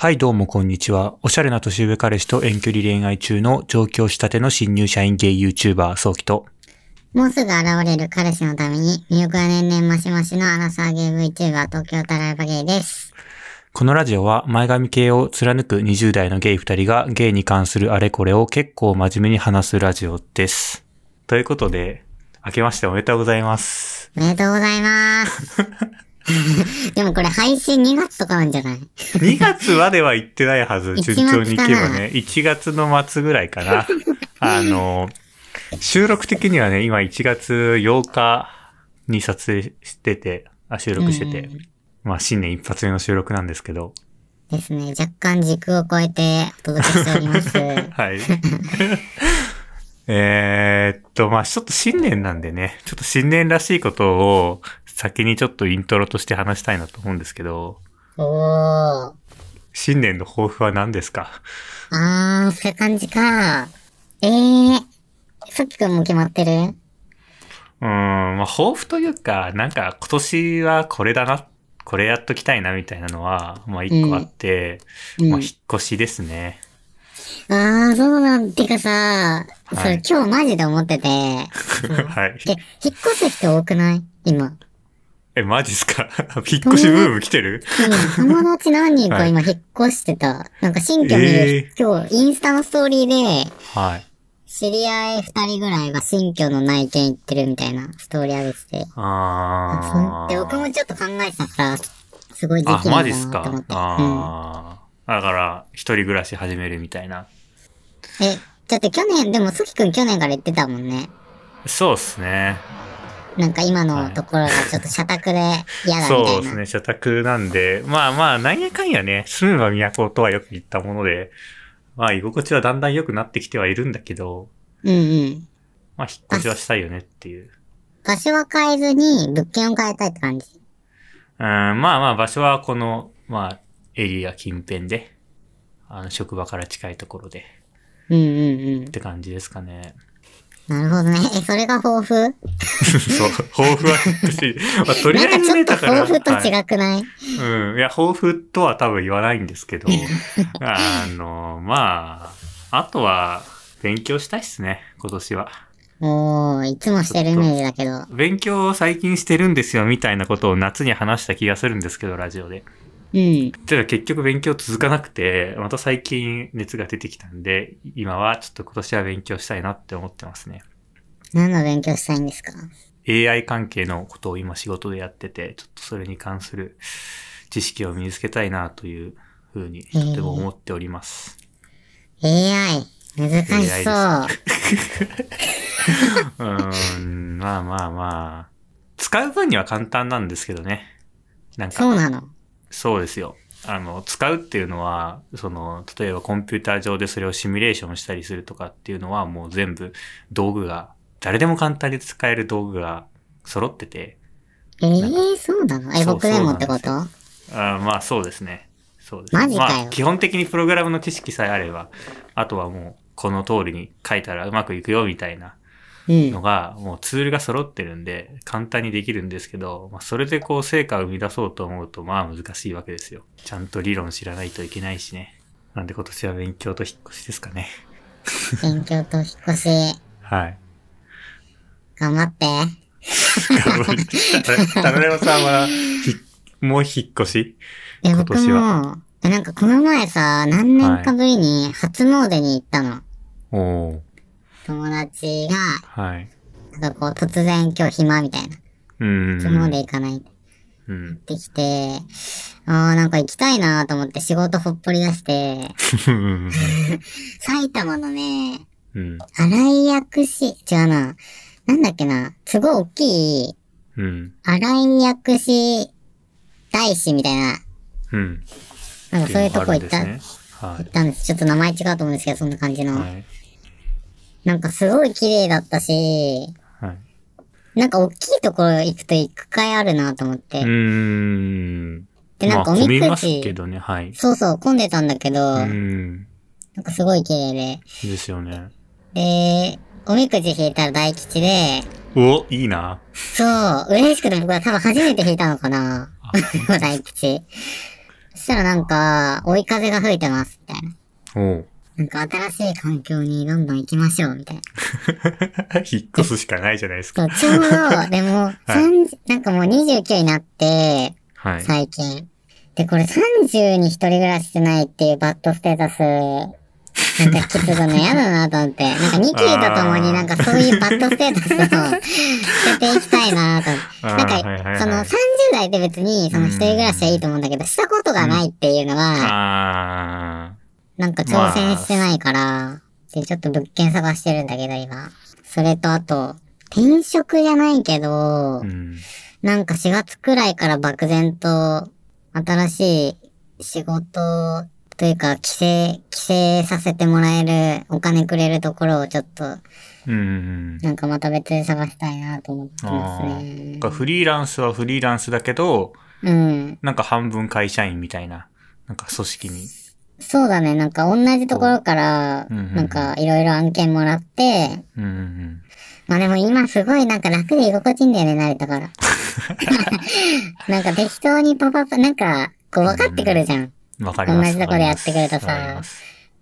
はい、どうもこんにちは。おしゃれな年上彼氏と遠距離恋愛中の上京したての新入社員ゲイ YouTuber、早期と。もうすぐ現れる彼氏のために、魅力が年々マシマシのアラサーゲー VTuber 東京タライバゲイです。このラジオは前髪系を貫く20代のゲイ2人がゲイに関するあれこれを結構真面目に話すラジオです。ということで、明けましておめでとうございます。おめでとうございます。でもこれ配信2月とかなんじゃない？2月までは行ってないはず、1順調に行けばね。1月の末ぐらいかな。あの、収録的にはね、今1月8日に撮影してて、あ収録してて、うんまあ新年一発目の収録なんですけど、ですね。若干軸を超えてお届けしております。はい。えーっと、まあちょっと新年なんでね、ちょっと新年らしいことを先にちょっとイントロとして話したいなと思うんですけど、おー。新年の抱負は何ですか？あー、そういう感じか。えー。さっきくんも決まってる？うーん、まあ抱負というか、なんか今年はこれだな、これやっときたいなみたいなのは、まあ一個あって、うんまあ引っ越しですね。あー、そうなんてかさ、そはいれ今日マジで思ってて。はい。で、引っ越す人多くない？今。え、マジっすか？引っ越しブーム来てる？うん友達何人はいか今引っ越してた。なんか新居見る、え今日インスタのストーリーで、はい。知り合い二人ぐらいが新居の内見行ってるみたいなストーリー上げてて。あー。で、僕もちょっと考えてたから、すごい時あ、期なんマジっすかだなって思って。あー。だから、一人暮らし始めるみたいな。うん。え、だって去年、でもすきくん去年から言ってたもんね。そうっすね。なんか今のところがちょっと社宅で嫌だみたいな。そうですね、社宅なんで、まあまあ、なんやかんやね、住めば都とはよく言ったもので、まあ、居心地はだんだん良くなってきてはいるんだけど、うんうん。まあ、引っ越しはしたいよねっていう。場所は変えずに物件を変えたいって感じ？うん、まあまあ、場所はこの、まあ、エリア近辺で、あの、職場から近いところで、うんうんうんっ。て感じですかね。なるほどね。え、それが抱負？そう、抱負は引っ越し、まあ、とりあえずね、だから。抱負とはい違くない、うん。いや、抱負とは多分言わないんですけど、あの、まあ、あとは、勉強したいっすね、今年は。おー、いつもしてるイメージだけど。勉強を最近してるんですよ、みたいなことを夏に話した気がするんですけど、ラジオで。うん。ただ結局勉強続かなくて、また最近熱が出てきたんで、今はちょっと今年は勉強したいなって思ってますね。何の勉強したいんですか？AI 関係のことを今仕事でやってて、ちょっとそれに関する知識を身につけたいなというふうにとても思っております。?AI。難しそう。うーん、まあまあまあ。使う分には簡単なんですけどね。なんか、そうなの。そうですよ。あの、使うっていうのは、その、例えばコンピューター上でそれをシミュレーションしたりするとかっていうのはもう全部道具が、誰でも簡単に使える道具が揃ってて、えー、そうなの？え、僕でもってこと？あーまあそうですね。そうです。マジかよまあ基本的にプログラムの知識さえあれば、あとはもうこの通りに書いたらうまくいくよみたいなうんの。が、もうツールが揃ってるんで、簡単にできるんですけど、まあ、それでこう成果を生み出そうと思うと、まあ難しいわけですよ。ちゃんと理論知らないといけないしね。なんで今年は勉強と引っ越しですかね。勉強と引っ越し、はい。頑張って。頑張って。た田中さんは、ひもう引っ越し？え、今僕年はも、え、なんかこの前さ、何年かぶりに初詣に行ったの。おー。友達が、はい。なんかこう突然今日暇みたいな。うん。初詣行かないってうん。できて、あーなんか行きたいなと思って仕事ほっぽり出して、うん。埼玉のね、うん。荒井薬師、違うな。なんだっけな、すごい大きい、うん。荒井薬師大師みたいな、うん。なんかそういうとこ行った、ね行ったんです。ちょっと名前違うと思うんですけど、そんな感じの。はい。はい。なんかすごい綺麗だったし、はい。なんか大きいところ行くと行く会あるなと思って。うーん。で、なんかおみくみますけじ、どね、はい。そうそう、混んでたんだけど、うん。なんかすごい綺麗ですよね。で、で、おみくじ引いたら大吉で、お、いいな。そう、嬉しくて僕は多分初めて引いたのかな。大吉。そしたらなんか、追い風が吹いてます、みたいな。おう。なんか新しい環境にどんどん行きましょう、みたいな。引っ越すしかないじゃないですか。ちょうど、でも、30なんかもう29になって、はい。最近。で、これ30に一人暮らししてないっていうバッドステータス、なんかきつくの嫌だなと思って。なんかニキとともになんかそういうバッドステータスを捨てていきたいなと思って。なんか、その30代で別にその一人暮らしはいいと思うんだけど、したことがないっていうのは、あなんか挑戦してないから、で、ちょっと物件探してるんだけど今。それとあと、転職じゃないけど、ー。うん。なんか4月くらいから漠然と新しい仕事というか、規制、規制させてもらえる、お金くれるところをちょっと、うん。なんかまた別で探したいなと思ってますあねー。フリーランスはフリーランスだけど、うん。なんか半分会社員みたいな、なんか組織に。そうだね。なんか同じところから、うんうんうんなんかいろいろ案件もらって、うんうんまあでも今すごいなんか楽で居心地いいんだよね、慣れたから。なんか適当にパパパ、なんか、こう分かってくるじゃん。うん。わかります。同じとこでやってくれたさ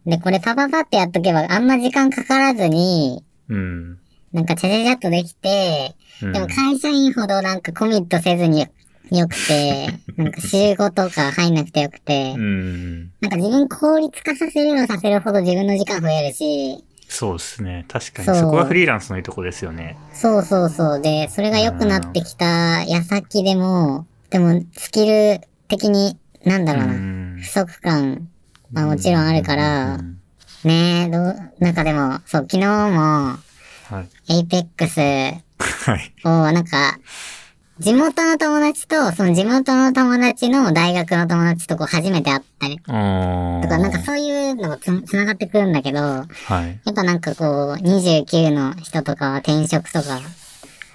で、これパパパってやっとけばあんま時間かからずに、うん。なんかチャチャチャっとできて、うんでも会社員ほどなんかコミットせずによくて、なんか週5とか入んなくてよくてう、ん。なんか自分効率化させればさせるほど自分の時間増えるし、そうですね。確かに。そうそこがフリーランスのいいとこですよね。そうそうそう。で、それが良くなってきた矢先でも、でもスキル的に、なんだろうな、ん不足感はもちろんあるからう、んねえ、どう、なんかでも、そう、昨日も、はい。エイペックス はい。を、なんか、地元の友達と、その地元の友達の大学の友達とこう初めて会ったりとか、なんかそういうのもつ、つながってくるんだけど、やはい。っぱなんかこう、29の人とかは転職とか。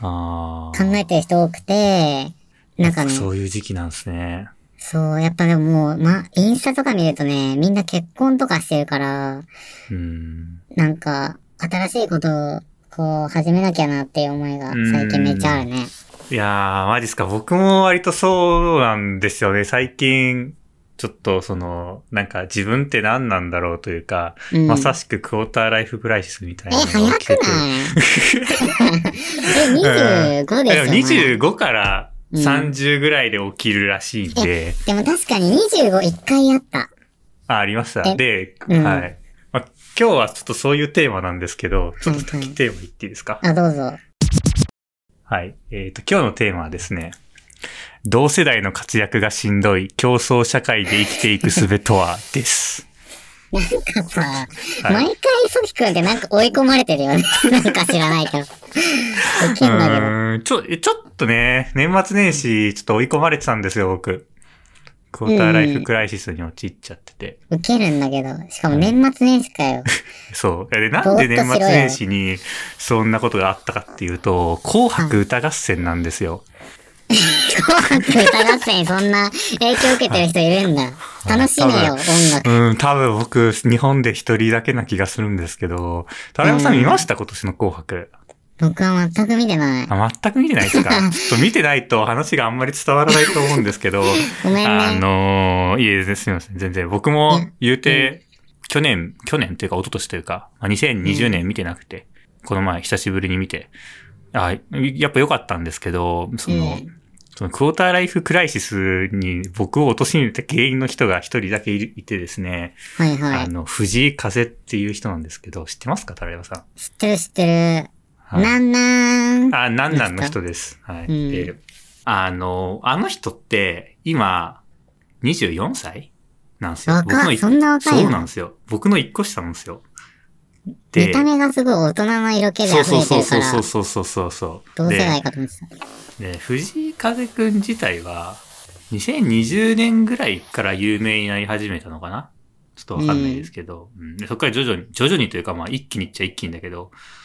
考えてる人多くて、なんかね、そういう時期なんですね。そう、やっぱでももう、ま、インスタとか見るとね、みんな結婚とかしてるから、うん。なんか、新しいことを、こう、始めなきゃなっていう思いが最近めっちゃあるね。いやー、マジっすか。僕も割とそうなんですよね。最近、ちょっとその、なんか自分って何なんだろうというか、うんまさしくクォーターライフクライシスみたいえ、なの早くが起きてて。な いえ、25ですよ、ね。25から30ぐらいで起きるらしいんで、でも確かに25一回あった。あ、ありました。えで、うんはい。まあ、今日はちょっとそういうテーマなんですけど、ちょっとはいはいテーマ言っていいですか、あ、どうぞ。はい。えっ、と、今日のテーマはですね、同世代の活躍がしんどい競争社会で生きていく術とは？です。なんかさ、はい毎回ソキ君ってなんか追い込まれてるよね。なんか知らないけど。ウうんちょ、ちょっとね、年末年始ちょっと追い込まれてたんですよ、僕。クォーターライフクライシスに陥っちゃってて。ウケるんだけど。しかも年末年始かよ。そう。で、なんで年末年始にそんなことがあったかっていうと、紅白歌合戦なんですよ。紅白歌合戦にそんな影響受けてる人いるんだ。楽しめよ、音楽。うん、多分僕、日本で一人だけな気がするんですけど、田中さん見ました？今年の紅白。僕は全く見てない。あ、全く見てないですか？ちょっと見てないと話があんまり伝わらないと思うんですけど、ごめんあね。のー、いえ、すみません、全然。僕も言うて、去年、去年というか一昨年というか、まあ、2020年見てなくて、この前久しぶりに見て、あ、やっぱ良かったんですけど、その、うんそのクォーターライフクライシスに僕を陥れた原因の人が一人だけいてですね、はいはい。あの、藤井風っていう人なんですけど、知ってますか、タラヤさん？知ってる知ってる。はいなんなん。あ、なんなんの人です。はい。うんで、あの、あの人って、今、24歳？なんですよ。僕の一そんな若いの？そうなんですよ。僕の一個下なんですよ。見た目がすごい大人の色気で溢れてるから、そうそうそうそうそう。同世代でかと思ってた。で、藤井風くん自体は、2020年ぐらいから有名になり始めたのかな？ちょっとわかんないですけど、うんでそこから徐々に、徐々にというかまあ一気にっちゃ一気にだけど、えー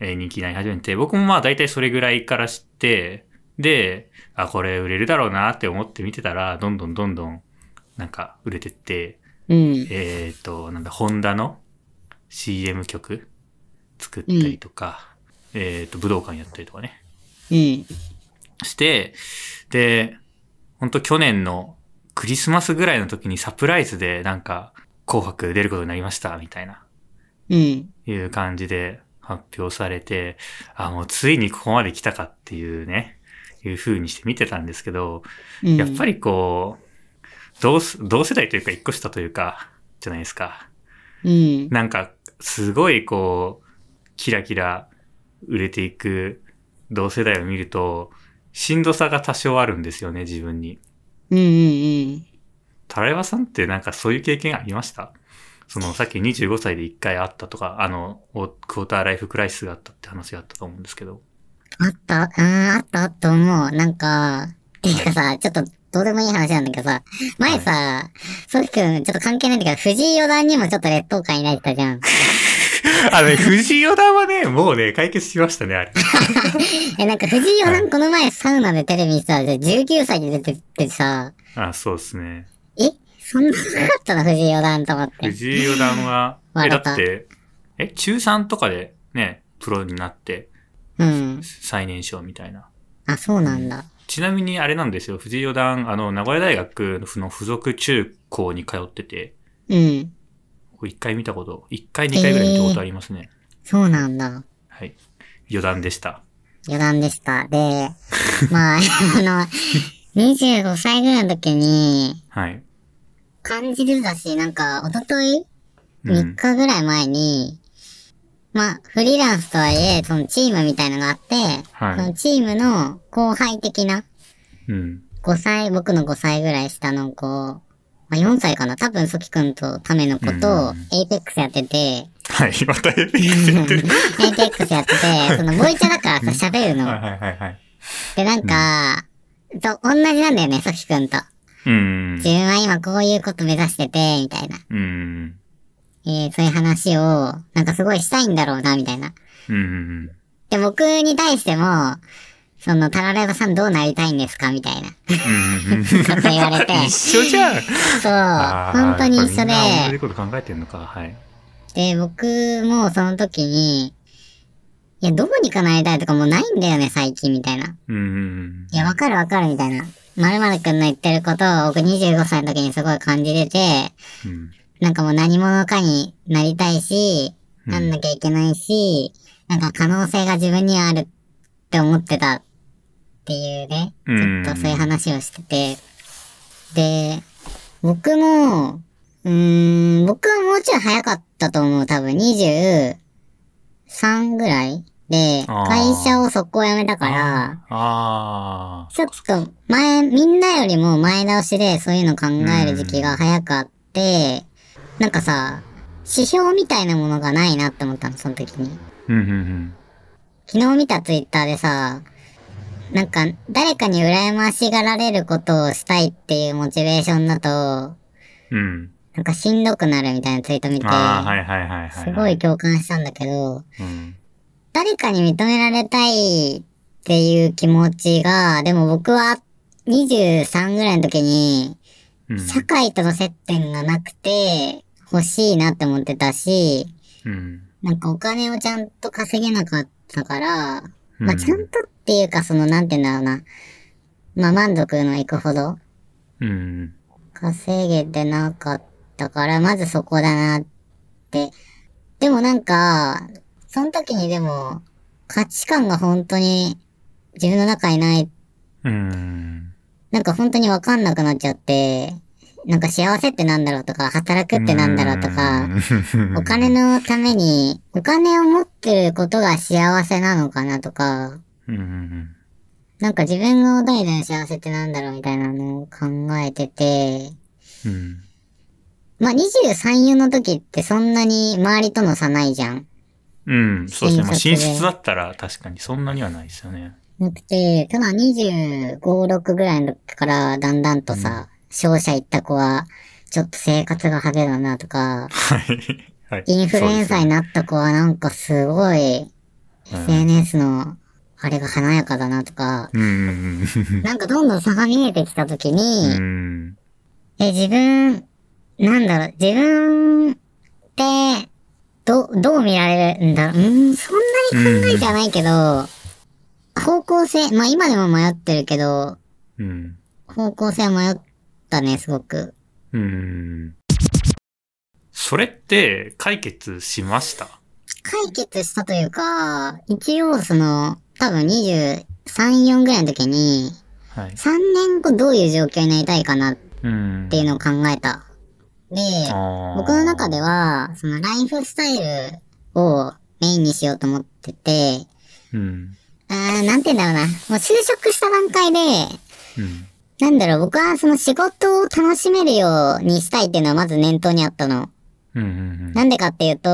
人気になり始めて、僕もまあ大体それぐらいから知って、で、あ、これ売れるだろうなって思って見てたら、どんどんどんどんなんか売れてって、うん。えっ、と、なんだ、ホンダの CM 曲作ったりとか、えっ、と、武道館やったりとかね。うん。して、で、本当去年のクリスマスぐらいの時にサプライズでなんか、紅白出ることになりました、みたいな、うん。いう感じで発表されて、あ、もうついにここまで来たかっていうね、いう風にして見てたんですけど、うん。やっぱりこう、同す同世代というか一個下というか、じゃないですか。うん。なんか、すごいこう、キラキラ売れていく同世代を見ると、しんどさが多少あるんですよね、自分に。うんうんうん。タラヤバさんってなんかそういう経験ありました？その、さっき25歳で1回あったとか、あの、おクォーターライフクライシスがあったって話があったと思うんですけど。あった、うん、あったと思う。なんか、っていうかさ、ちょっと、どうでもいい話なんだけどさ、前さ、ソキ君、ちょっと関係ないんだけど、藤井四段にもちょっと劣等感抱いてたじゃん。あのね、藤井四段はね、もうね、解決しましたね、あれ。え、なんか藤井四段この前サウナでテレビにさ、19歳で出てってさ、あ、そうですね。えそんななかったの藤井四段と思って。藤井四段は、え、だ笑って、え、中3とかでね、プロになって、うん。最年少みたいな。あ、そうなんだ。ちなみにあれなんですよ、藤井四段、あの、名古屋大学の付属中高に通ってて、うん。一回見たこと、一回二回ぐらい見たことありますね。そうなんだ。はい。四段でした。余談でした。で、まあ、あの、25歳ぐらいの時に、はい。感じるだし、なんか、おととい？うん3。日ぐらい前に、まあ、フリーランスとはいえ、そのチームみたいのがあって、はいそのチームの後輩的な、うん。5歳、僕の5歳ぐらい下の子、まあ、4歳かな？多分、ソキ君とための子とうん、エイペックスやってて、はい。またエイペックスやってる。エイペックスやってて、その、ボイチャだからさ、喋るの。はいはいはいはい。で、なんか、と、同じなんだよね、ソキ君と。うん自。分は今こういうこと目指してて、みたいな。うん。えー、そういう話を、なんかすごいしたいんだろうな、みたいな。うん。で、僕に対しても、その、タラレバさんどうなりたいんですかみたいな。うん。こと言われて。一緒じゃん。そう、本当に一緒やっぱみんな同じで、こと考えてんのか。はい。で、僕もその時に、いや、どうにかなりたいとかもうないんだよね、最近、みたいな。うん。いや、わかるわかる、みたいな。まるまるくんの言ってることを僕25歳の時にすごい感じてて、うん。なんかもう何者かになりたいし、うんなんなきゃいけないし、なんか可能性が自分にはあるって思ってたっていうね、ちうんょっとそういう話をしてて。で、僕も、うーん、僕はもうちょい早かったと思う。多分23ぐらいで、会社を速攻辞めたから、ああ。ちょっと前、みんなよりも前倒しでそういうの考える時期が早かって、なんかさ、指標みたいなものがないなって思ったの、その時に。うんうん昨日見たツイッターでさ、なんか誰かに羨ましがられることをしたいっていうモチベーションだと、うん。うん。なんかしんどくなるみたいなツイート見て、はいはいはい。すごい。共感したんだけど、うん。誰かに認められたいっていう気持ちが、でも僕は23ぐらいの時に、うん。社会との接点がなくて欲しいなって思ってたし、うん。なんかお金をちゃんと稼げなかったから、うんまあちゃんとっていうかそのなんて言うんだろうな。まあ満足のいくほどうん。稼げてなかったから、まずそこだなって。でもなんか、その時にでも価値観が本当に自分の中にないうん。なんか本当にわかんなくなっちゃって、なんか幸せってなんだろうとか、働くってなんだろうとか、お金のために、お金を持ってることが幸せなのかなとか、うん。なんか自分が代々の幸せってなんだろうみたいなのを考えてて、うん。まあ23、4の時ってそんなに周りとの差ないじゃん。うん。そうですね。まあ、寝室だったら確かにそんなにはないですよね。なくて、ただ25、6ぐらいの時からだんだんとさ、商社行った子は、ちょっと生活が派手だなとか、はい。はい。インフルエンサーにななった子はなんかすごい、SNS のあれが華やかだなとか、うん。なんかどんどん差が見えてきたときに、うん。え、自分、なんだろう、自分って、ど、どう見られるんだ？ろう、うん、そんなに考えてはないけど、方向性、まあ今でも迷ってるけど、うん。方向性は迷っったね、すごく。うーん。それって解決しました？解決したというか、一応その、多分23、4ぐらいの時に、はい。3年後どういう状況になりたいかなっうん。ていうのを考えた。で、僕の中では、そのライフスタイルをメインにしようと思ってて、うん。あーなんて言うんだろうな。もう就職した段階で、うん。なんだろう、僕はその仕事を楽しめるようにしたいっていうのはまず念頭にあったの。うん。うん。なんでかっていうと、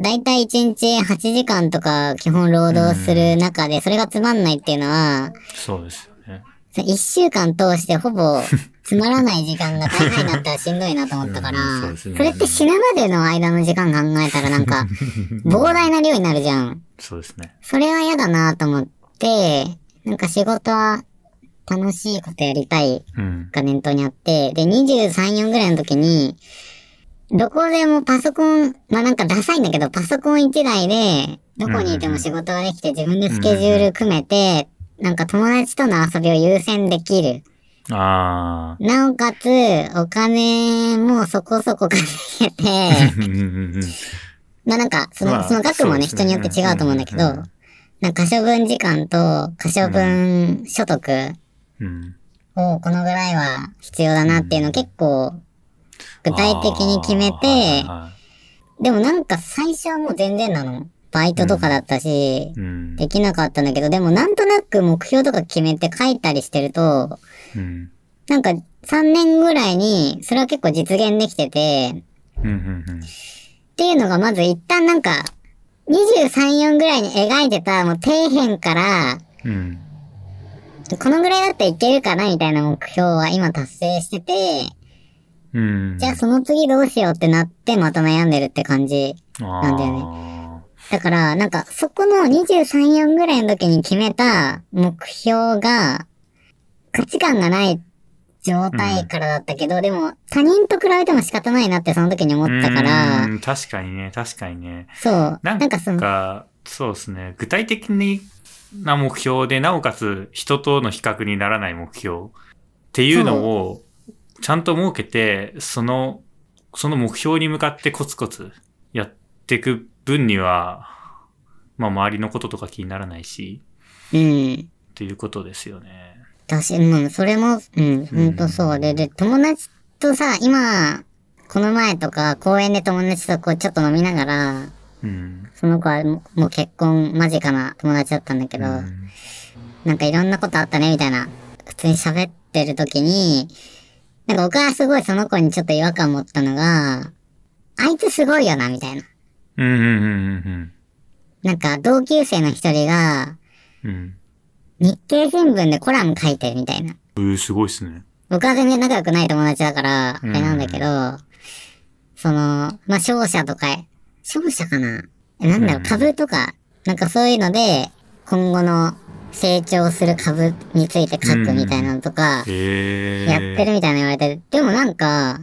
だいたい1日8時間とか基本労働する中で、それがつまんないっていうのは、そうですよね。1週間通してほぼ つまらない時間が大概になったらしんどいなと思ったから、うんそねそれって死ぬまでの間の時間考えたらなんか、膨大な量になるじゃん。そうですね。それは嫌だなと思って、なんか仕事は楽しいことやりたいうん。が念頭にあって、で、23、4ぐらいの時に、どこでもパソコン、まあなんかダサいんだけど、パソコン1台で、どこにいても仕事ができて自分でスケジュール組めて、なんか友達との遊びを優先できる。あ なおかつ、お金もそこそこ稼げて、まあなんか、その、まあその額もね、人によって違うと思うんだけど、うんうんうんなんか可処分時間と可処分所得うん。をこのぐらいは必要だなっていうのを結構具体的に決めて、でもなんか最初はもう全然なの。バイトとかだったしい、うん。できなかったんだけど、でもなんとなく目標とか決めて書いたりしてると、うん。なんか3年ぐらいにそれは結構実現できてて。っていうのがまず一旦なんか、23、4ぐらいに描いてたもう底辺から、うん。このぐらいだったらいけるかなみたいな目標は今達成してて、うん。じゃあその次どうしようってなってまた悩んでるって感じ。なんだよねね。だから、なんかそこの23、4ぐらいの時に決めた目標が、価値観がない状態からだったけど、でも他人と比べても仕方ないなってその時に思ったから、うん確かにね、確かにね。そう。ななんんかその、か、そうですね。具体的な目標で、なおかつ人との比較にならない目標っていうのをちゃんと設けて、その、その目標に向かってコツコツやっていく分には、まあ周りのこととか気にならないし、うん。っていうことですよね。私、うん、それも、うん、ほんとそうで、で、友達とさ、今、この前とか公園で友達とこうちょっと飲みながら、うん。その子はもうもう結婚間近な友達だったんだけど、うんなんかいろんなことあったね、みたいな、普通に喋ってる時に、なんか僕はすごいその子にちょっと違和感持ったのが、あいつすごいよな、みたいな。うんうんうんなんか同級生の一人が、うんうん。日経新聞でコラム書いてるみたいな。うん。えー、すごいっすね。僕は全然仲良くない友達だから、あうんれなんだけど、その、まあ、商社とか、商社かな？えなんだろう、うん株とか、なんかそういうので、今後の成長する株について書くみたいなのとか。やってるみたいな言われて、でもなんか、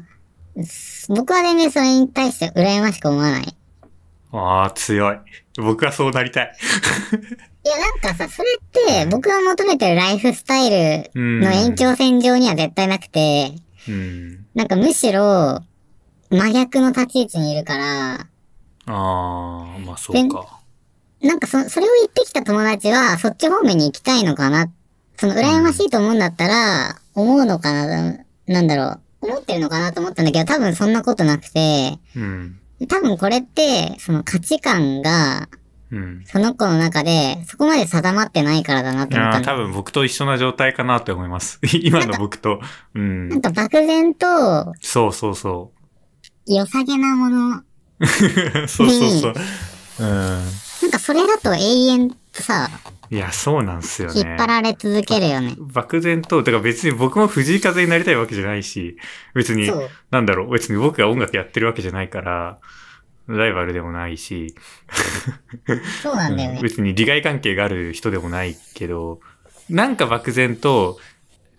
す僕は全然それに対して羨ましく思わない。ああ、強い。僕はそうなりたい。いや、なんかさ、それって、僕が求めてるライフスタイルうんの延長線上には絶対なくて、うん。なんかむしろ、真逆の立ち位置にいるから、ああ、まあそうか。なんかそ、それを言ってきた友達は、そっち方面に行きたいのかな。その、羨ましいと思うんだったら、思うのかな、なんだろう。思ってるのかなと思ったんだけど、多分そんなことなくて、うん。多分これって、その価値観が、うん。その子の中で、そこまで定まってないからだなと思った。多分僕と一緒な状態かなって思います。今の僕と。うんなん。か漠然と、そうそうそ良さげなもの、う。そうそうそう。うん。なんかそれだと永遠とさ、いや、そうなんすよね。引っ張られ続けるよね。漠然と、だから別に僕も藤井風になりたいわけじゃないし、別になんだろう、別に僕が音楽やってるわけじゃないから、ライバルでもないし、そうなんだよね。別に利害関係がある人でもないけど、なんか漠然と、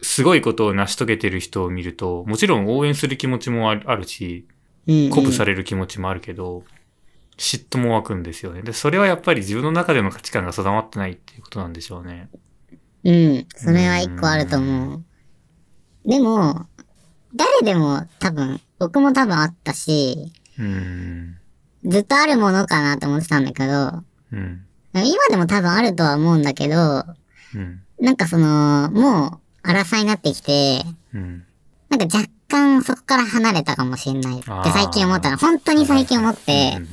すごいことを成し遂げてる人を見ると、もちろん応援する気持ちもあるし、うん、うん。鼓舞される気持ちもあるけど、嫉妬も湧くんですよね。で、それはやっぱり自分の中での価値観が定まってないっていうことなんでしょうね。うん。それは一個あると思う。でも、誰でも多分、僕も多分あったし、うん。ずっとあるものかなと思ってたんだけど、うん。今でも多分あるとは思うんだけど、うん。なんかその、もう、荒さになってきて、うん。なんか若干そこから離れたかもしれないって最近思ったの。本当に最近思ってうん、うん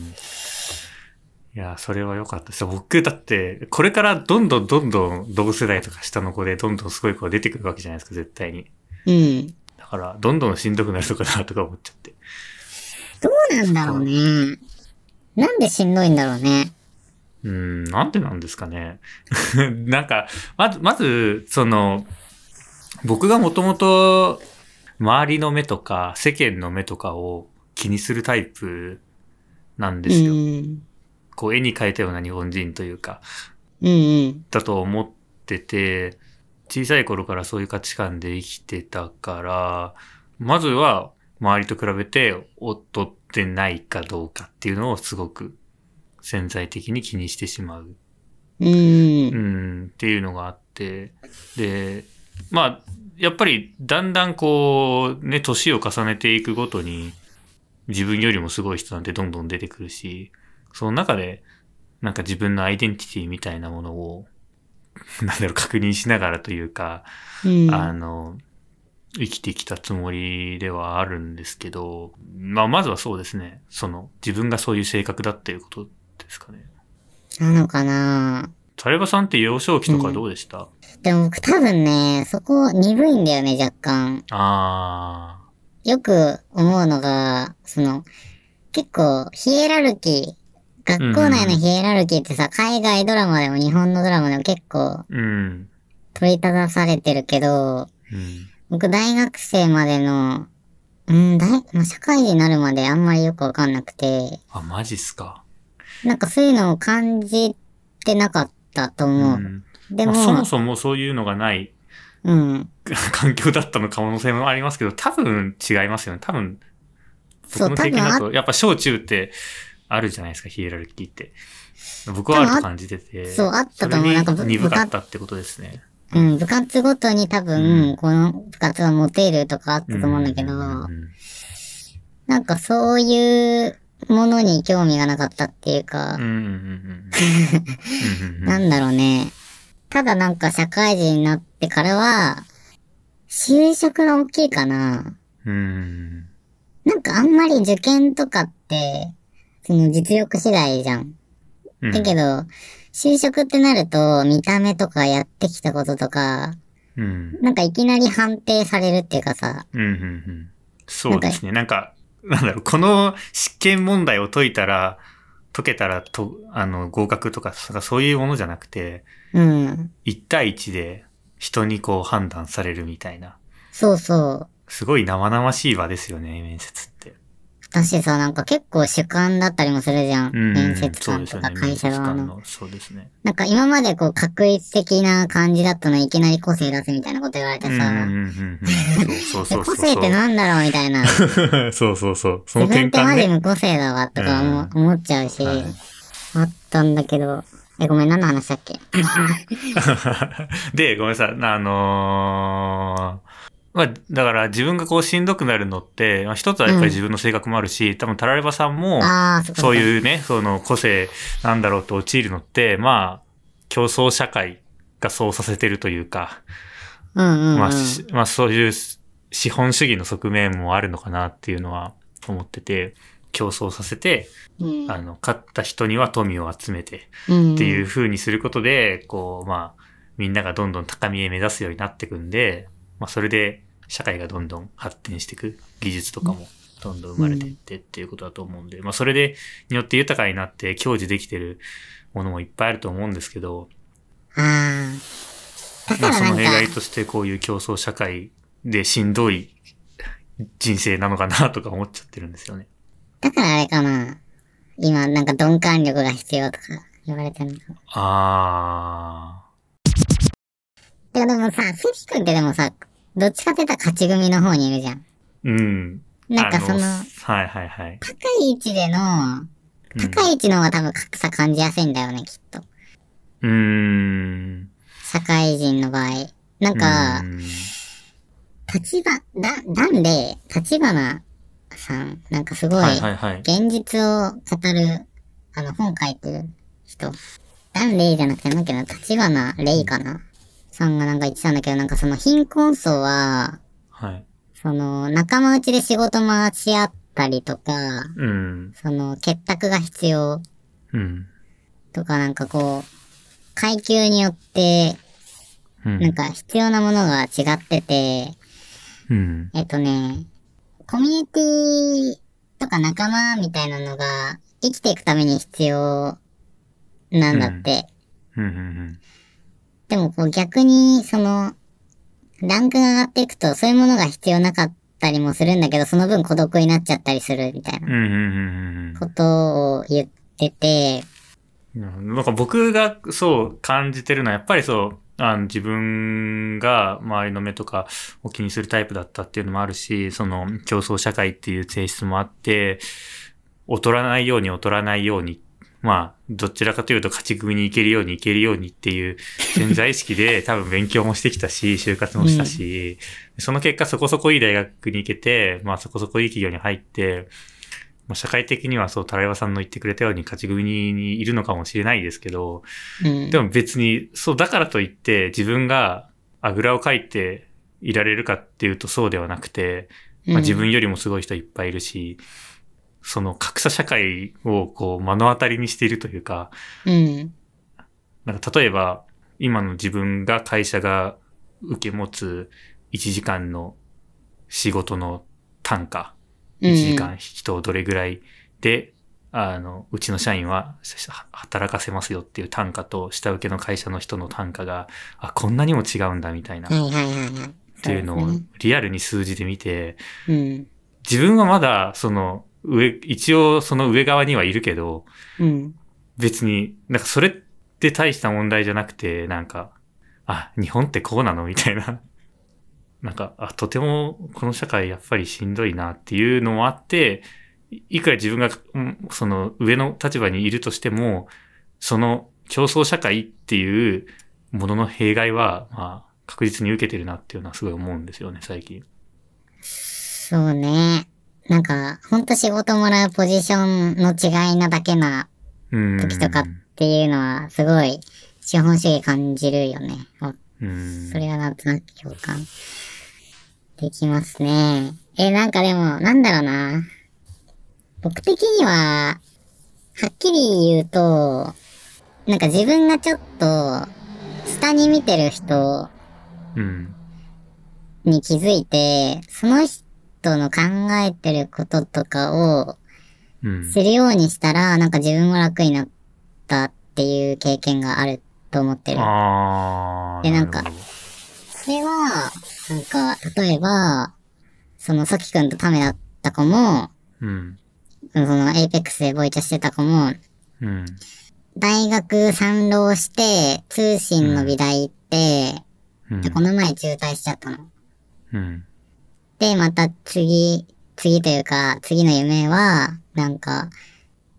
いや、それは良かったです。僕、だって、これからどんどんどんどん同世代とか下の子でどんどんすごい子が出てくるわけじゃないですか、絶対に。うん。だから、どんどんしんどくなるとかなとか思っちゃって。どうなんだろうね。なんでしんどいんだろうね。うーん、なんでなんですかね。なんか、まず、まず、その、僕がもともと、周りの目とか、世間の目とかを気にするタイプなんでうすよ。ん。こう、絵に描いたような日本人というか、うんうん。だと思ってて、小さい頃からそういう価値観で生きてたから、まずは周りと比べて劣ってないかどうかっていうのをすごく潜在的に気にしてしまう。うん。うん、っていうのがあって、で、まあ、やっぱりだんだんこう、ね、年を重ねていくごとに、自分よりもすごい人なんてどんどん出てくるし、その中で、なんか自分のアイデンティティみたいなものを、なんだろう、確認しながらというか、うん。あの、生きてきたつもりではあるんですけど、まあ、まずはそうですね。その、自分がそういう性格だっていうことですかね。なのかな？タレバさんって幼少期とかどうでした、でも僕多分ね、そこ鈍いんだよね、若干。あよく思うのが、その、結構、ヒエラルキー、学校内のヒエラルキーってさ、海外ドラマでも日本のドラマでも結構あ、うん。取り正されてるけど、うん。僕大学生までの、うん、大、まあ、社会人になるまであんまりよくわかんなくて、あ、マジっすか？なんかそういうのを感じてなかったとう思う。ん。でも、まあそもそもそういうのがないうん。環境だったの可能性もありますけど、多分違いますよね。多分、そう僕の経験だ多と、やっぱ小中ってあるじゃないですか、ヒエラルキーって。僕はあると感じてて。そうあったと思うなんかぶ鈍かったってことですね。うん、部活ごとに多分、うんこの部活はモテるとかあったと思うんだけど、なんかそういうものに興味がなかったっていうかなんだろうね。ただなんか社会人になってからは、就職が大きいかな。うん。なんかあんまり受験とかって、その実力次第じゃん。うんだけど、就職ってなると、見た目とかやってきたこととか、うん。なんかいきなり判定されるっていうかさ、うん、うん、うん。そうですね。なんか、なんだろう、この試験問題を解いたら、解けたらと、あの、合格とか、そういうものじゃなくて、うん。1対1で人にこう判断されるみたいな。そうそう。すごい生々しい場ですよね、面接って。私さ、なんか結構主観だったりもするじゃん。うん。面接官とか。会社側の。そうですね。なんか今までこう、確率的な感じだったのにいきなり個性出すみたいなこと言われてさ、うんうんうんうん。そうそうえそうそう。個性ってなんだろうみたいな。そうそうそう。その自分ってマジ。無個性だわとか思,、う思っちゃうし、はいあったんだけど、え、ごめん、何の話だっけ？で、ごめんなさい。あのーまあ、だから自分がこうしんどくなるのって、まあ、一つはやっぱり自分の性格もあるし、多分タラレバさんも、そうう。いうね、その個性なんだろうと陥るのって、まあ、競争社会がそうさせてるというか、うんうん、うん。まあ、しまあそういう資本主義の側面もあるのかなっていうのは思ってて、競争させて、うんあの、勝った人には富を集めてうん、っていう風にすることで、こう、まあ、みんながどんどん高みへ目指すようになっていくんで、まあ、それで社会がどんどん発展していく、技術とかもどんどん生まれていってっていうことだと思うんで、まあ、それで、によって豊かになって享受できてるものもいっぱいあると思うんですけど、ああ。だかまあ、その弊害としてこういう競争社会でしんどい人生なのかなとか思っちゃってるんですよね。だからあれかな。今、なんか鈍感力が必要とか言われてるのかな。あでもでもさ、スリ君ってでもさ、どっちかって言ったら勝ち組の方にいるじゃん。ー。うん。なんかその、あはいはいはい。高い位置での、高い位置の方が多分格差感じやすいんだよね、きっと。うーん。社会人の場合。なんかう、ん立場、だ、ダンレイ、立花さん、なんかすごい。現実を語る、あの、本書いてる人。ダンレイじゃなくて、なんだっけな、立花レイかな？さんがなんか言ってたんだけど、なんかその貧困層は、はい。その、仲間内で仕事回し合ったりとか、うん。その、結託が必要うん。とか、なんかこう、階級によって、うん。なんか必要なものが違ってて、うん。えっとね、コミュニティとか仲間みたいなのが生きていくために必要なんだって。うん。うん。でもこう逆に、その、ランクが上がっていくとそういうものが必要なかったりもするんだけど、その分孤独になっちゃったりするみたいな。ことを言ってて、うん。なんか僕がそう感じてるのは、やっぱりそう、あの自分が周りの目とかを気にするタイプだったっていうのもあるし、その競争社会っていう性質もあって、劣らないように劣らないように、まあ、どちらかというと勝ち組に行けるように行けるようにっていう潜在意識で 多分勉強もしてきたし、就活もしたし、その結果そこそこいい大学に行けて、まあそこそこいい企業に入って、まあ、社会的にはそう、タライワさんの言ってくれたように勝ち組にいるのかもしれないですけど、うん。でも別に、そう、だからといって自分があぐらをかいていられるかっていうとそうではなくて、まあ、自分よりもすごい人いっぱいいるし、その格差社会をこう目の当たりにしているというか、うん。なんか例えば今の自分が会社が受け持つ1時間の仕事の単価、うん。1時間人をどれぐらいで、あの、うちの社員はは働かせますよっていう単価と下請けの会社の人の単価が、あ、こんなにも違うんだみたいな、っ。ていうのをリアルに数字で見て、うん。自分はまだその上、一応その上側にはいるけど、うん。別に、なんかそれって大した問題じゃなくて、なんか、あ、日本ってこうなのみたいな。なんか、あ、とてもこの社会やっぱりしんどいなっていうのもあって、いいくら自分が、うんその上の立場にいるとしても、その競争社会っていうものの弊害は、まあ、確実に受けてるなっていうのはすごい思うんですよね、最近。そうね。なんか、ほんと仕事もらうポジションの違いなだけなうん。時とかっていうのは、すごい資本主義感じるよね。それはなんとなく共感できますね。え、なんかでも、なんだろうな。僕的には、はっきり言うと、なんか自分がちょっと、下に見てる人うん。に気づいて、その人の考えてることとかをうん。するようにしたら、なんか自分も楽になったっていう経験があると思ってる。でなんかそれは、なんか、例えば、その、ソキ君とタメだった子も、うん。その、エイペックスでボイチャしてた子も、うん。大学三浪して、通信の美大行って、うんで、この前中退しちゃったの。うん。で、また次、次というか、次の夢は、なんか、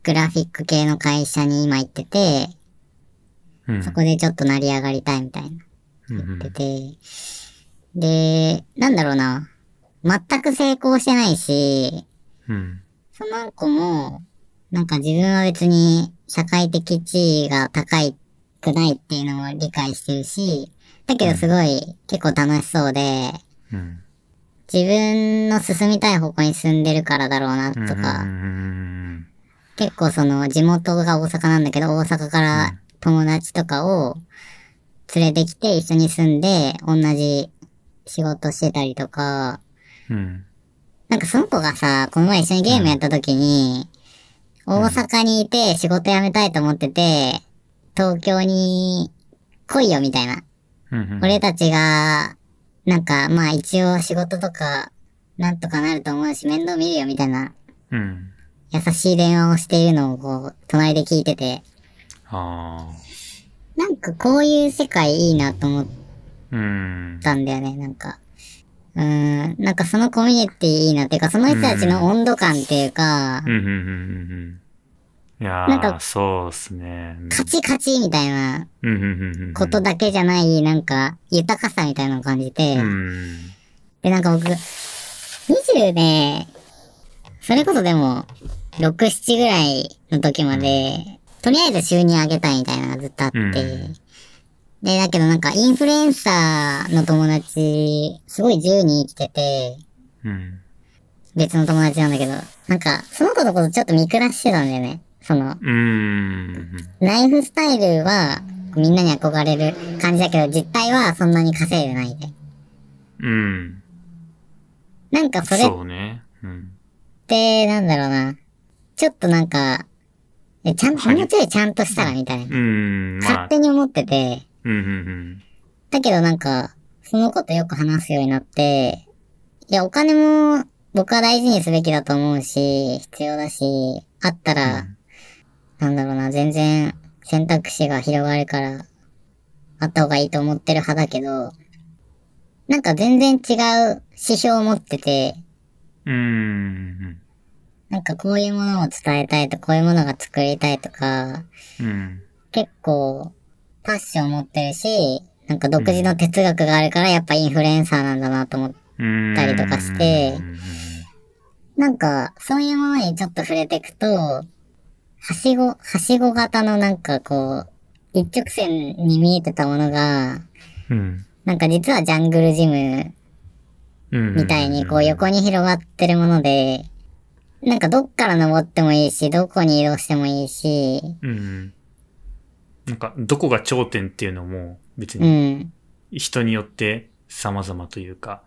グラフィック系の会社に今行ってて、うん。そこでちょっと成り上がりたいみたいな。言ってて、で、なんだろうな。全く成功してないし、うん。その子も、なんか自分は別に社会的地位が高いくないっていうのも理解してるし、だけどすごい結構楽しそうで、うん。自分の進みたい方向に進んでるからだろうなとか、うん結構その地元が大阪なんだけど、大阪から友達とかを連れてきて一緒に住んで同じ仕事してたりとか、うん。なんかその子がさ、この前一緒にゲームやった時に、大阪にいて仕事辞めたいと思ってて、東京に来いよみたいな。俺たちが、なんかまあ一応仕事とか、なんとかなると思うし面倒見るよみたいなうん。優しい電話をしているのをこう、隣で聞いてて、あなんかこういう世界いいなと思っ。たんだよね、なんか。うーん、なんかそのコミュニティいいなっていうか、その人たちの温度感っていうかうん、うん、うん、うん。いやなんかー、そうっすね。カチカチみたいなうん、うん、うん、うん。ことだけじゃない、なんか、豊かさみたいなのを感じて、うん。で、なんか僕、20ね、それこそでも、6、7ぐらいの時まで、とりあえず収入上げたいみたいなのがずっとあって、うんで、だけどなんかインフルエンサーの友達、すごい10人生きてて、うん。別の友達なんだけど、なんか、その子のことちょっと見下してたんだよね。その。ライフスタイルは、みんなに憧れる感じだけど、実態はそんなに稼いでないで。うん。なんかそれっそうね。うん。て、なんだろうな。ちょっとなんか、えちゃんと、はいもうちょいちゃんとしたらみたいな。うん。まあ、勝手に思ってて、うんうんだけどなんか、そのことよく話すようになって、いや、お金も僕は大事にすべきだと思うし、必要だし、あったら、なんだろうな、全然選択肢が広がるから、あった方がいいと思ってる派だけど、なんか全然違う指標を持ってて、うん。うん。なんかこういうものを伝えたいとか、こういうものが作りたいとか、うん。結構、パッションを持ってるし、なんか独自の哲学があるから、やっぱインフルエンサーなんだなと思っ。たりとかしてうん。なん。か、そういうものにちょっと触れていくと、はしご、はしご型のなんかこう、一直線に見えてたものが、うん。なんか実はジャングルジムうん。みたいにこう横に広がってるもので、なんかどっから登ってもいいし、どこに移動してもいいし、うん。なんか、どこが頂点っていうのも別うにん。人によって様々というか、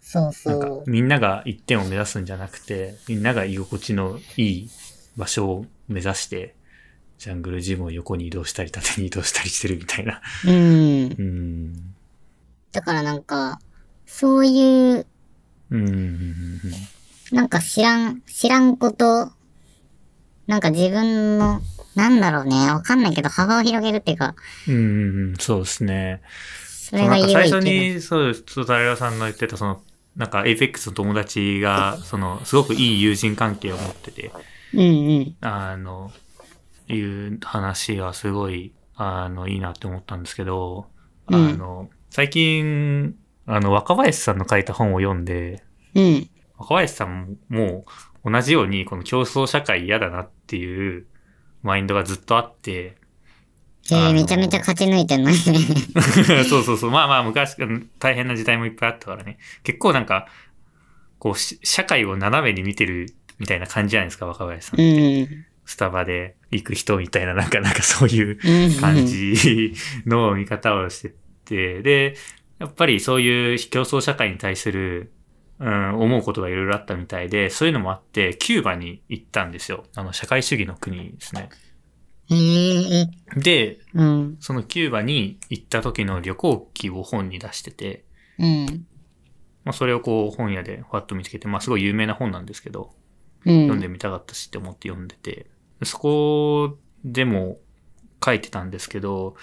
そうそなんかう。みんなが一点を目指すんじゃなくて、みんなが居心地のいい場所を目指して、ジャングルジムを横に移動したり縦に移動したりしてるみたいな。うん。うん。だからなんか、そういう、うん。うん。なんか知らん、知らんこと、なんか自分の、なんだろうね、わかんないけど幅を広げるっていうか、うん。うん。そうですね。それがいけど。なんか最初に、そうです、そう、タレラさんの言ってた、その、なんか、エイペックスの友達が、その、すごくいい友人関係を持ってて、うんうん。あの、いう話がすごい、あの、いいなって思ったんですけど、あうんの、最近、あの、若林さんの書いた本を読んで、うん。若林さんも同じように、この競争社会嫌だなっていうマインドがずっとあって、えー、めちゃめちゃ勝ち抜いてんのね。そうそうそう。まあまあ昔、うん大変な時代もいっぱいあったからね。結構なんか、こう、し社会を斜めに見てるみたいな感じじゃないですか、若林さん。うん。スタバで行く人みたいな、なんか、なんかそういううん。感じの見方をしてて、で、やっぱりそういう競争社会に対する、うん、思うことがいろいろあったみたいで、そういうのもあって、キューバに行ったんですよ。あの、社会主義の国ですね。えー、で、うん。そのキューバに行った時の旅行記を本に出してて、うん。まあ、それをこう本屋でふわっと見つけて、まあ、すごい有名な本なんですけど、うん。読んでみたかったしって思って読んでて、そこでも書いてたんですけど、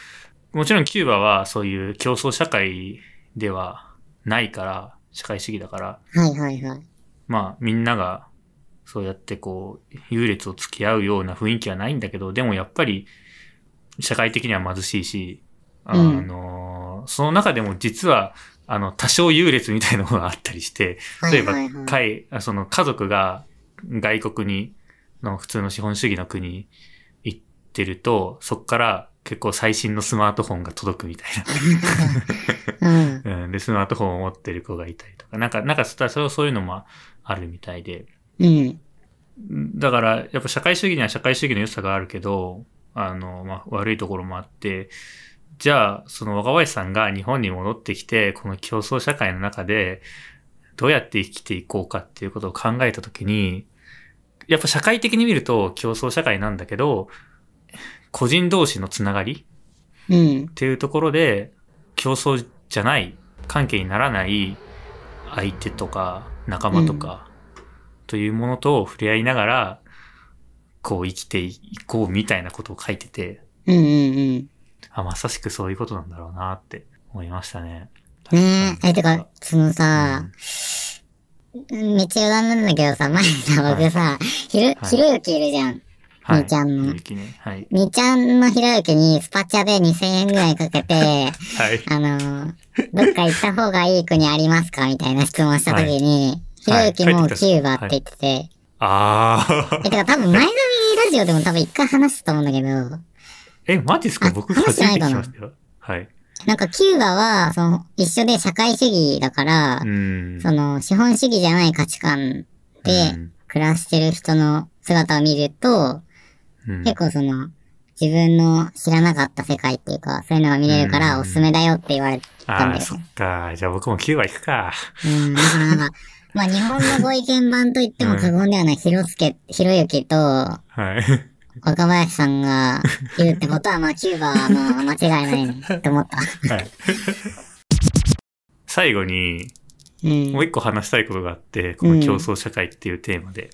もちろんキューバはそういう競争社会ではないから、社会主義だから、はいはいはい。まあみんながそうやってこう優劣を付き合うような雰囲気はないんだけど、でもやっぱり社会的には貧しいし、あうんの、その中でも実はあの多少優劣みたいなものがあったりして、は例えば、いはいはい。海あその家族が外国に、の普通の資本主義の国に行ってると、そこから結構最新のスマートフォンが届くみたいうん。な。うん、で、スマートフォンを持ってる子がいたりとか、なんか、なんかそそうそういうのもあるみたいで。うん。だから、やっぱ社会主義には社会主義の良さがあるけど、あの、まあ、悪いところもあって、じゃあ、その若林さんが日本に戻ってきて、この競争社会の中で、どうやって生きていこうかっていうことを考えたときに、やっぱ社会的に見ると競争社会なんだけど、個人同士のつながりうん。っていうところで、競争じゃない、関係にならない相手とか仲間とか、というものと触れ合いながら、こう生きていこうみたいなことを書いてて、うんうんうん。あ、まさしくそういうことなんだろうなって思いましたね。ねえ、え、てか、そのさ、めっちゃ余談なんだけどさ、前さ、僕さ、ひろ、はいひろゆきいるじゃん。はい。みーちゃんのね。はい。みーちゃんのひろゆきにスパチャで2000円ぐらいかけて、はい。あの、どっか行った方がいい国ありますかみたいな質問したときに、ひろゆきもキューバって言ってて、ああ。え、てか多分前のラジオでも多分一回話したと思うんだけど、え、マジっすか？あ僕初めて聞き話してないかなましたよ。はい。なんかキューバは、その、一緒で社会主義だからう、ん。その、資本主義じゃない価値観でうん暮らしてる人の姿を見ると、うん結構その、自分の知らなかった世界っていうか、そういうのが見れるからうんおすすめだよって言われたんああ、だよそ。っか。じゃあ僕もキューバ行くか。うん、だからなんか、まあ日本のご意見版と言っても過言ではない、ひろすけ、ひろゆきとはい。若林さんがいるってことは、まあキューバはまあ間違いないねって思った。はい。最後に、うん。もう一個話したいことがあって、この競争社会っていうテーマで。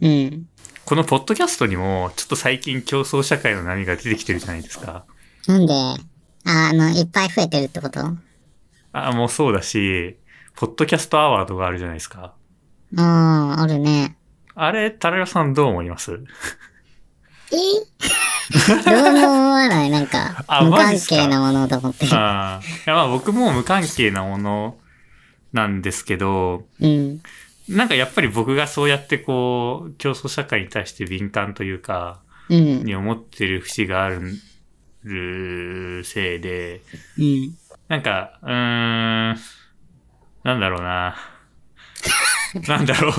うん。このポッドキャストにも、ちょっと最近競争社会の波が出てきてるじゃないですか。なんで、ああの、いっぱい増えてるってこと？あ、もうそうだし、ポッドキャストアワードがあるじゃないですか。ああ、あるね。あれ、タラヨさんどう思います？え どうも思わない？なんか、あ無関係なものと思ってる。ああ。いやまあ僕も無関係なものなんですけど、うん。なんかやっぱり僕がそうやってこう、競争社会に対して敏感というか、うん。に思ってる節があるせいで、うん。なんか、うーん、なんだろうな。なんだろう。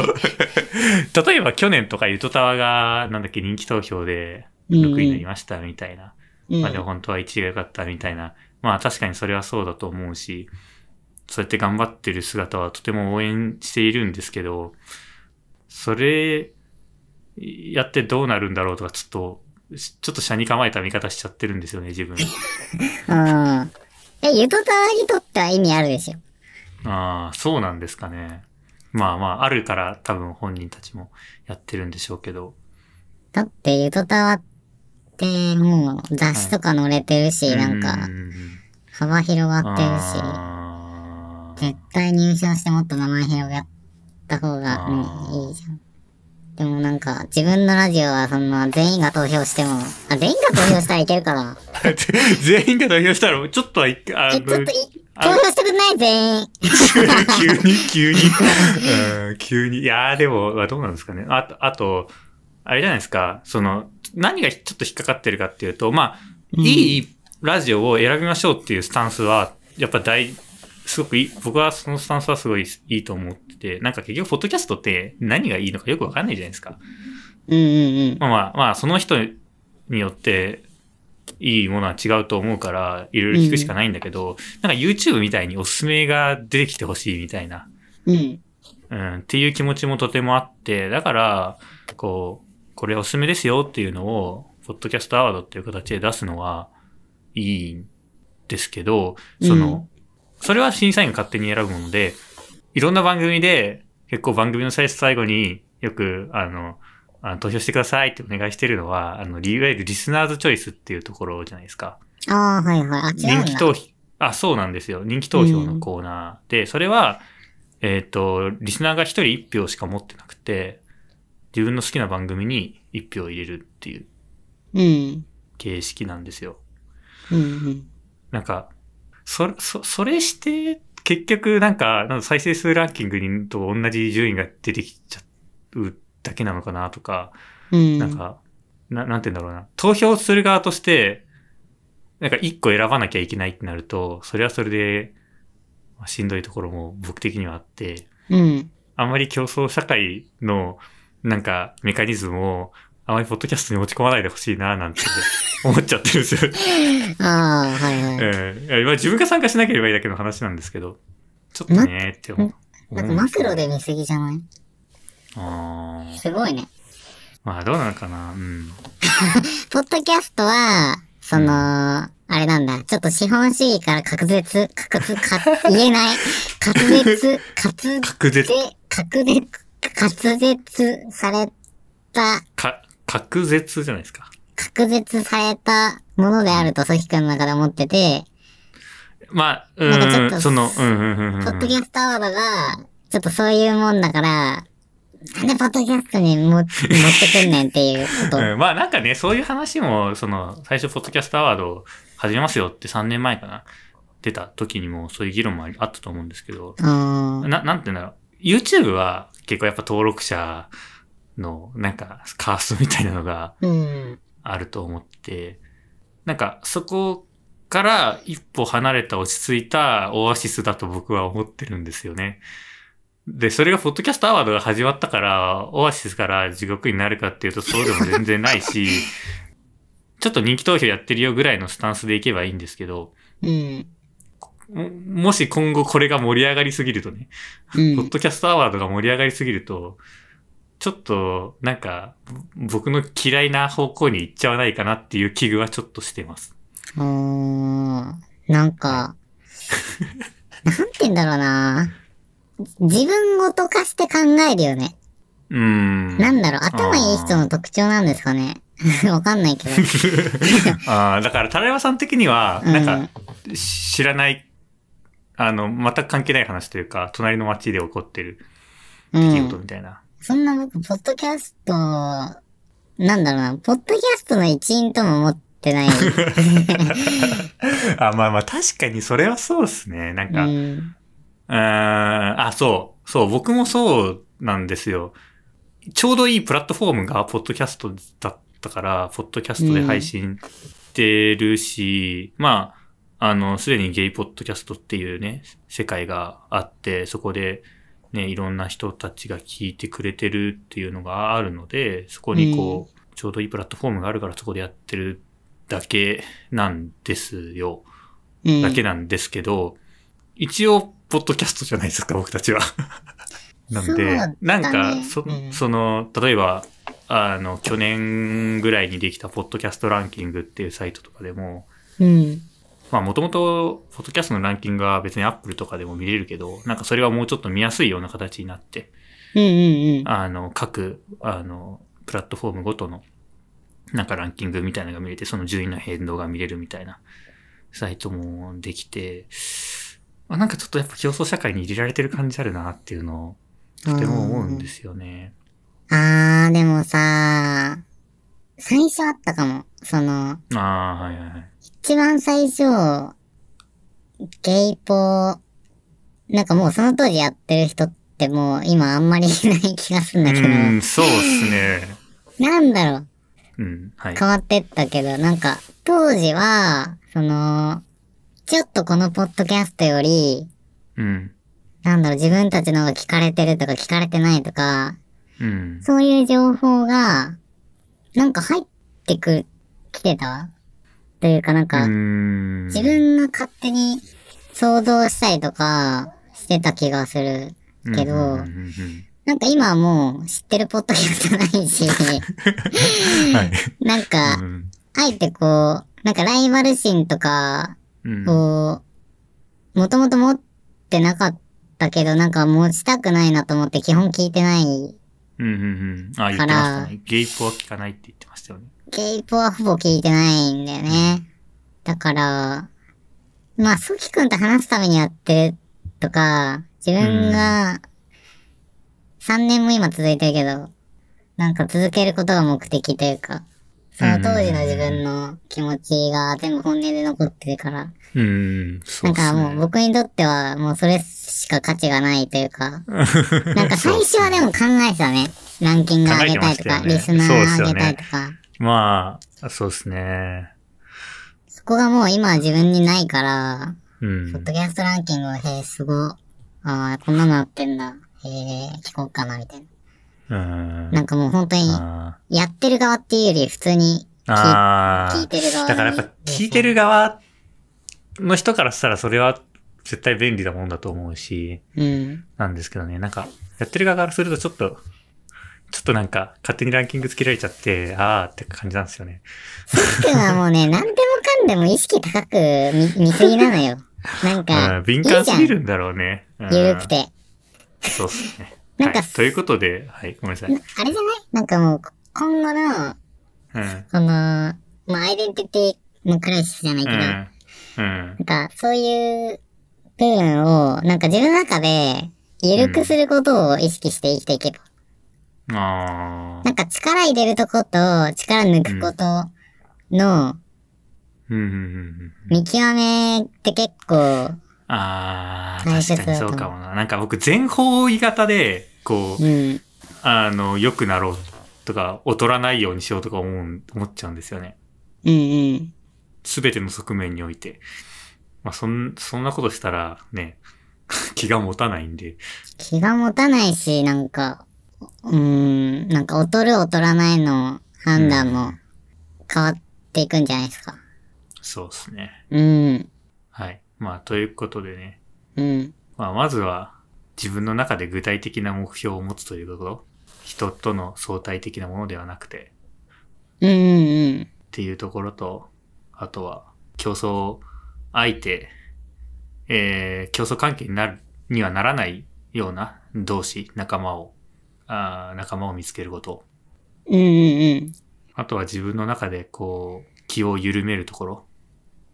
例えば去年とかゆとたわが、なんだっけ、人気投票でうん6位になりましたみたいな。うん。まあでも本当は1位が良かったみたいな。まあ確かにそれはそうだと思うし、そうやって頑張ってる姿はとても応援しているんですけど、それやってどうなるんだろうとか、ちょっと、ちょっと車に構えた見方しちゃってるんですよね、自分。うん。え、ゆとたわにとっては意味あるでしょ。ああ、そうなんですかね。まあまあ、あるから多分本人たちもやってるんでしょうけど。だって、ゆとたわってもう雑誌とか載れてるし、なんうかん幅広がってるし、絶対入賞してもっと名前広がった方がねいいじゃん。でもなんか、自分のラジオはそんな全員が投票しても、あ、全員が投票したらいけるかな。全員が投票したら、ちょっとは一回、あえ、のちょっとい、投票してくんない全員。急に、急に、うん、急に。いやー、でも、どうなんですかね。あと、あと、あれじゃないですか、その、何がちょっと引っかかってるかっていうと、まあ、うんいいラジオを選びましょうっていうスタンスは、やっぱ大、すごくいい、僕はそのスタンスはすごいいいと思ってて、なんか結局、ポッドキャストって何がいいのかよくわかんないじゃないですか。うんうんうん。まあまあ、まあ、その人によって、いいものは違うと思うから、いろいろ聞くしかないんだけど、なんか YouTube みたいにおすすめが出てきてほしいみたいな、うん。うん、っていう気持ちもとてもあって、だから、こう、これおすすめですよっていうのを、ポッドキャストアワードっていう形で出すのはいいんですけど、その、それは審査員が勝手に選ぶもので、いろん。な番組で、結構番組の最初最後によく、あの、あの投票してくださいってお願いしてるのは、あの、いわゆるリスナーズチョイスっていうところじゃないですか。ああ、はいはい。人気投票、あ、そうなんですよ。人気投票のコーナーで、それは、えっ、と、リスナーが一人一票しか持ってなくて、自分の好きな番組に一票入れるっていううん。形式なんですよ。うんうん。なんか、そ、そ、それして、結局なんか、なんか再生数ランキングにと同じ順位が出てきちゃうだけなのかなとか、うん。なんか、な、なんて言うんだろうな。投票する側として、なんか一個選ばなきゃいけないってなると、それはそれで、まあしんどいところも僕的にはあって、うん。あんまり競争社会の、なんか、メカニズムを、あまりポッドキャストに持ち込まないでほしいな、なんて思っちゃってるんですよ。ああ、はいはい。ええいやまあ自分が参加しなければいいだけの話なんですけど、ちょっとねって思う。なんかマクロで見すぎじゃない？ああ。すごいね。まあどうなのかなうん。ポッドキャストは、その、あれなんだ。ちょっと資本主義から隔絶、隔絶、か、言えない。隔絶、隔隔絶、隔絶、隔絶された、か、隔絶じゃないですか。隔絶されたものであると、ソヒ君の中で思ってて、まあ、うーん、なんかちょっとその、うん、うん、うん、うん。ポッドキャストアワードが、ちょっとそういうもんだから、なんでポッドキャストにも持ってくんねんっていうこと。うん、まあなんかね、そういう話も、その、最初、ポッドキャストアワード始めますよって3年前かな。出た時にもそういう議論もありあったと思うんですけど、な、なんて言うんだろう。YouTube は結構やっぱ登録者の、なんか、カーストみたいなのがうん。あると思って、なんか、そこから一歩離れた落ち着いたオアシスだと僕は思ってるんですよね。で、それがポッドキャストアワードが始まったから、オアシスから地獄になるかっていうとそうでも全然ないし、ちょっと人気投票やってるよぐらいのスタンスでいけばいいんですけど、うん。ももし今後これが盛り上がりすぎるとね、うん。ポッドキャストアワードが盛り上がりすぎると、ちょっと、なんか、僕の嫌いな方向に行っちゃわないかなっていう危惧はちょっとしてます。おーなんか、なんて言うんだろうな。自分ごと化して考えるよね。うーん。なんだろう、頭いい人の特徴なんですかね。わかんないけど。ああ、だから、タラヤマさん的には、うんなんか、知らない、あの、全く関係ない話というか、隣の街で起こってるう出来事ん。みたいな。そんな僕、ポッドキャスト、なんだろうな、ポッドキャストの一員とも思ってない。あ、まあまあ、確かにそれはそうですね。なんか、う。うんあ、そう、そう、僕もそうなんですよ。ちょうどいいプラットフォームがポッドキャストだったから、ポッドキャストで配信してるし、まあ、あの、すでにゲイポッドキャストっていうね、世界があって、そこで、ね、いろんな人たちが聞いてくれてるっていうのがあるので、そこにこう、ちょうどいいプラットフォームがあるからそこでやってるだけなんですよ。うん。だけなんですけど、一応、ポッドキャストじゃないですか、僕たちは。なんで、ねなんか、そうんその、例えば、あの、去年ぐらいにできたポッドキャストランキングっていうサイトとかでも、うん。まあもともと、ポッドキャストのランキングは別にアップルとかでも見れるけど、なんかそれはもうちょっと見やすいような形になって、うんうんうん。あの、各、あの、プラットフォームごとの、なんかランキングみたいなのが見れて、その順位の変動が見れるみたいなサイトもできて、あなんかちょっとやっぱ競争社会に入れられてる感じあるなっていうのを、とても思うんですよね。あー、でもさ、最初あったかも。その、ああ、はいはいはい。一番最初、ゲイポなんかもうその当時やってる人ってもう今あんまりいない気がするんだけど、うん、そうっすね。なんだろう、うん、はい。変わってったけど、なんか、当時は、その、ちょっとこのポッドキャストより、うん、なんだろう、自分たちのが聞かれてるとか聞かれてないとか、うん。そういう情報が、なんか入ってく、来てた？というかなんうか、ん。自分が勝手に想像したりとかしてた気がするけど、なんか今はもう知ってるポッドキャストないし、はい。なんかう、んあえてこう、なんかライバル心とか、うんこう、もともと持ってなかったけど、なんか持ちたくないなと思って基本聞いてない。うんうんうん。あ、言ってましたね。ゲイポは聞かないって言ってましたよね。ゲイポはほぼ聞いてないんだよね。だから、まあ、ソキ君と話すためにやってるとか、自分が、3年も今続いてるけど、なんか続けることが目的というか、その当時の自分の気持ちが全部本音で残ってるから、うん、そなかうんっすね。もう僕にとってはもうそれしか価値がないというか、なんか最初はでも考えてたね。ランキング上げたいとか、考えてまリスナー上げたいとか、まあ、そうですね。そこがもう今は自分にないから、うんポッ。ドキャストランキングは、へえ、すごい。ああ、こんなのあってんだ。へえ、聞こうかな、みたいな。うん。なんかもう本当に、あやってる側っていうより普通にー聞いてる側だからやっぱ聞いてる側の人からしたらそれは絶対便利なもんだと思うし、うん。なんですけどね、なんか、やってる側からするとちょっと、ちょっとなんか、勝手にランキングつけられちゃって、あーって感じなんですよね。くんはもうね、何でもかんでも意識高く見見すぎなのよ。なんか、うん、敏感すぎるんだろうね。うんゆるく。て。そうっすね。なんかはい、ということで、はい、ごめんなさい。あれじゃない？なんかもう、今後の、うん。この、まあ、アイデンティティのクライシスじゃないけど、うん。うん。なんか、そういう部分を、なんか自分の中で、緩くすることを意識して生きていけば。ああ。なんか力入れるとこと力抜くことのうん。うん。うん。うん。見極めって結構、ああ、確かにそうかもな。なんか僕全方位型で、こう、うん。あの、良くなろうとか、劣らないようにしようとか思う、思っちゃうんですよね。うんうん。すべての側面において。まあ、そん、そんなことしたら、ね、気が持たないんで。気が持たないし、なんか、うーん、なんか劣る劣らないの判断も変わっていくんじゃないですか。そうですね。うん。はい。まあ、ということでね。うん。まあ、まずは、自分の中で具体的な目標を持つということ。人との相対的なものではなくて、うんうんうん。っていうところと、あとは、競争相手、えー、競争関係になる、にはならないような同士、仲間を、あー仲間を見つけること。うんうんうん。あとは自分の中でこう、気を緩めるところ。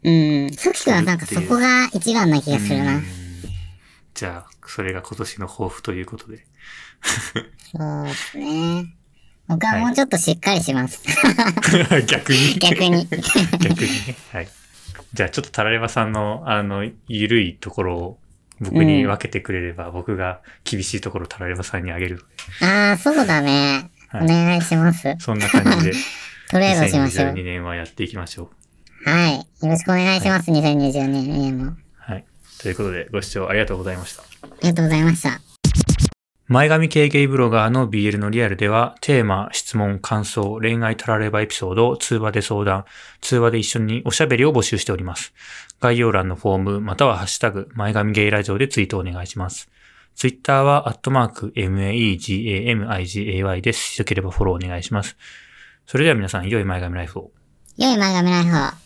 うん。さっきからなんかそこが一番な気がするなうん。じゃあ、それが今年の抱負ということで。そうですね。僕はもうちょっとしっかりします。逆に。逆に。逆にね。はい。じゃあちょっとタラレバさんの、あの、ゆるいところを僕に分けてくれれば、僕が厳しいところをタラレバさんにあげるので。ああ、そうだね。おはい願いします。そんな感じで、トレードしましょう。2022年はやっていきましょう。はい。よろしくお願いします。2020年も。はい。ということで、ご視聴ありがとうございました。ありがとうございました。前髪系ゲイブロガーの BL のリアルでは、テーマ、質問、感想、恋愛タラレバエピソードを通話で相談、通話で一緒におしゃべりを募集しております。概要欄のフォーム、またはハッシュタグ、前髪ゲイラジオでツイートお願いします。ツイッターは、アットマーク、MAEGAMIGAY です。よければフォローお願いします。それでは皆さん、良い前髪ライフを。良い前髪ライフを。